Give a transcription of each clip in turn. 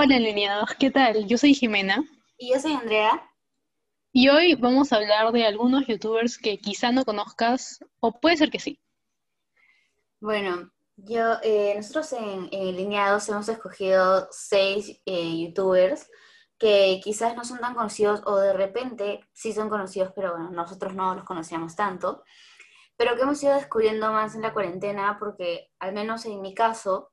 Hola, alineados, ¿qué tal? Yo soy Jimena Y yo soy Andrea. y hoy vamos a hablar de algunos youtubers que quizá no conozcas o puede ser que sí. Bueno, yo, eh, nosotros en, en Lineados hemos escogido seis eh, youtubers que quizás no son tan conocidos o de repente sí son conocidos, pero bueno, nosotros no los conocíamos tanto, pero que hemos ido descubriendo más en la cuarentena porque al menos en mi caso,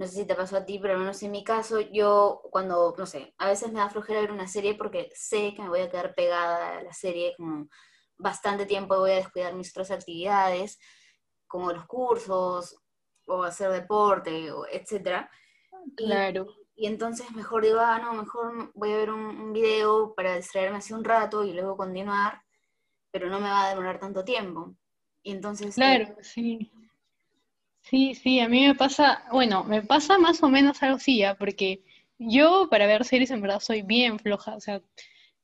no sé si te pasó a ti, pero al menos en mi caso, yo cuando, no sé, a veces me da flojera ver una serie porque sé que me voy a quedar pegada a la serie como bastante tiempo y voy a descuidar mis otras actividades, como los cursos o hacer deporte, o etcétera. Y, Claro, y entonces mejor digo, ah, no, mejor voy a ver un, un video para distraerme así un rato y luego continuar, pero no me va a demorar tanto tiempo. Y entonces, eh, claro, sí. Sí, sí, a mí me pasa, bueno, me pasa más o menos algo así, ¿ya? Porque yo para ver series en verdad soy bien floja, o sea,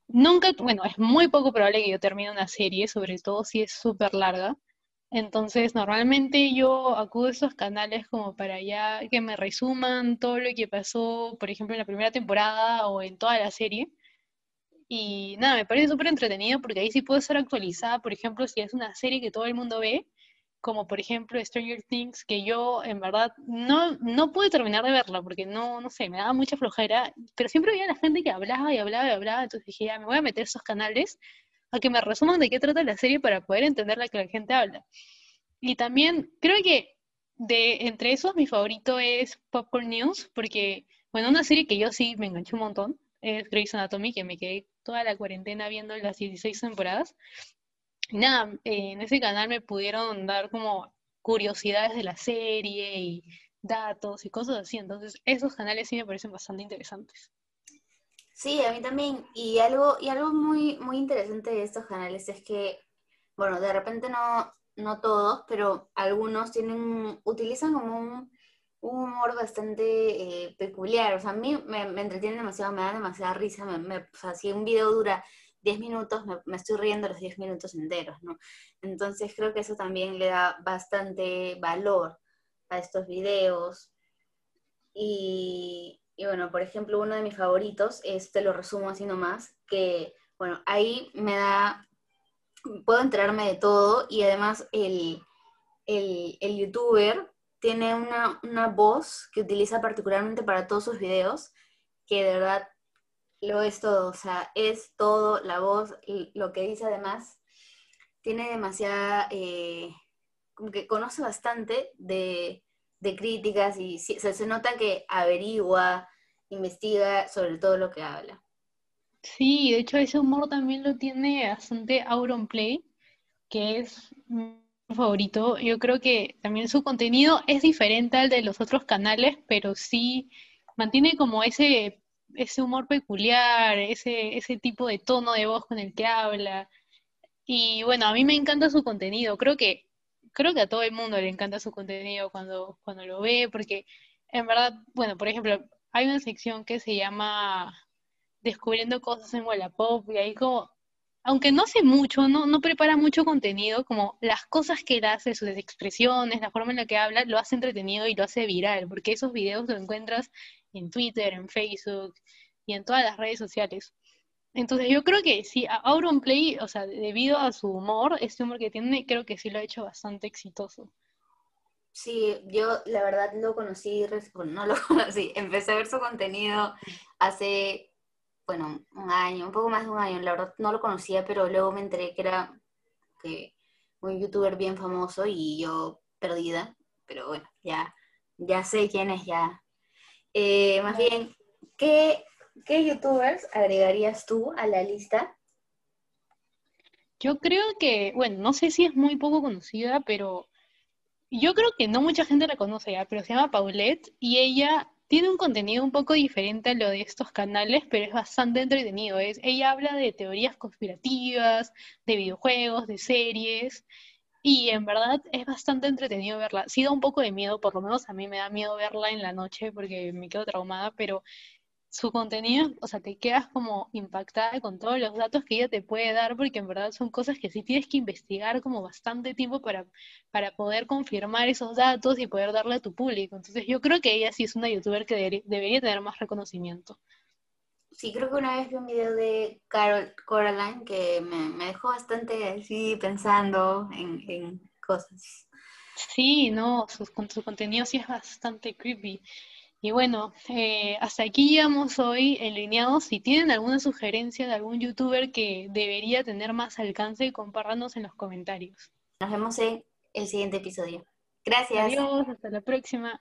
nunca, bueno, es muy poco probable que yo termine una serie, sobre todo si es súper larga. Entonces, normalmente yo acudo a esos canales como para ya que me resuman todo lo que pasó, por ejemplo, en la primera temporada o en toda la serie. Y nada, me parece súper entretenido porque ahí sí puedo ser actualizada, por ejemplo, si es una serie que todo el mundo ve, como por ejemplo Stranger Things, que yo en verdad no, no pude terminar de verla porque no, no sé, me daba mucha flojera, pero siempre veía a la gente que hablaba y hablaba y hablaba, entonces dije, ya, me voy a meter a esos canales a que me resuman de qué trata la serie para poder entender la que la gente habla. Y también creo que de entre esos mi favorito es Popcorn News, porque, bueno, una serie que yo sí me enganché un montón es Grey's Anatomy, que me quedé toda la cuarentena viendo las 16 temporadas. Nada, eh, en ese canal me pudieron dar como curiosidades de la serie y datos y cosas así, entonces esos canales sí me parecen bastante interesantes. sí, a mí también. Y algo, y algo muy, muy interesante de estos canales es que, bueno, de repente no, no todos, pero algunos tienen, utilizan como un, un humor bastante eh, peculiar. O sea, a mí me, me entretiene demasiado, me da demasiada risa. Me, me- o sea, si un video dura 10 minutos, me, me estoy riendo los 10 minutos enteros, ¿no? Entonces creo que eso también le da bastante valor a estos videos. Y, y bueno, por ejemplo, uno de mis favoritos, este lo resumo así nomás, que bueno, ahí me da, puedo enterarme de todo y además el, el, el youtuber tiene una, una voz que utiliza particularmente para todos sus videos, que de verdad lo es todo, o sea, es todo, la voz, lo que dice además, tiene demasiada, eh, como que conoce bastante de, de críticas y sí, se, nota que averigua, investiga sobre todo lo que habla. Sí, de hecho ese humor también lo tiene bastante Auronplay, que es mi favorito. Yo creo que también su contenido es diferente al de los otros canales, pero sí mantiene como ese, ese humor peculiar, ese, ese tipo de tono de voz con el que habla. Y bueno, a mí me encanta su contenido. Creo que, creo que a todo el mundo le encanta su contenido cuando, cuando lo ve, porque en verdad, bueno, por ejemplo, hay una sección que se llama Descubriendo cosas en Wallapop, y ahí como, aunque no hace mucho, no, no prepara mucho contenido, como las cosas que él hace, sus expresiones, la forma en la que habla, lo hace entretenido y lo hace viral, porque esos videos lo encuentras en Twitter, en Facebook y en todas las redes sociales. Entonces yo creo que sí, a Auronplay, o sea, debido a su humor, este humor que tiene, creo que sí lo ha hecho bastante exitoso. Sí, yo la verdad lo conocí, no lo conocí, empecé a ver su contenido hace, bueno, un año, un poco más de un año, la verdad no lo conocía, pero luego me enteré que era un youtuber bien famoso y yo perdida, pero bueno, ya, ya sé quién es ya. Eh, más bien, ¿qué, qué youtubers agregarías tú a la lista? Yo creo que, bueno, no sé si es muy poco conocida, pero yo creo que no mucha gente la conoce ya, pero se llama Paulette y ella tiene un contenido un poco diferente a lo de estos canales, pero es bastante entretenido. Ella habla de teorías conspirativas, de videojuegos, de series, y en verdad es bastante entretenido verla. Sí da un poco de miedo, por lo menos a mí me da miedo verla en la noche porque me quedo traumada, pero su contenido, o sea, te quedas como impactada con todos los datos que ella te puede dar, porque en verdad son cosas que sí tienes que investigar como bastante tiempo para, para poder confirmar esos datos y poder darle a tu público. Entonces yo creo que ella sí es una youtuber que debería tener más reconocimiento. Sí, creo que una vez vi un video de Carol Coraline que me, dejó bastante así pensando en, cosas. Sí, no, su, su contenido sí es bastante creepy. Y bueno, eh, hasta aquí llegamos hoy en Lineados. Si tienen alguna sugerencia de algún youtuber que debería tener más alcance, compártanos en los comentarios. Nos vemos en el siguiente episodio. Gracias. Adiós, hasta la próxima.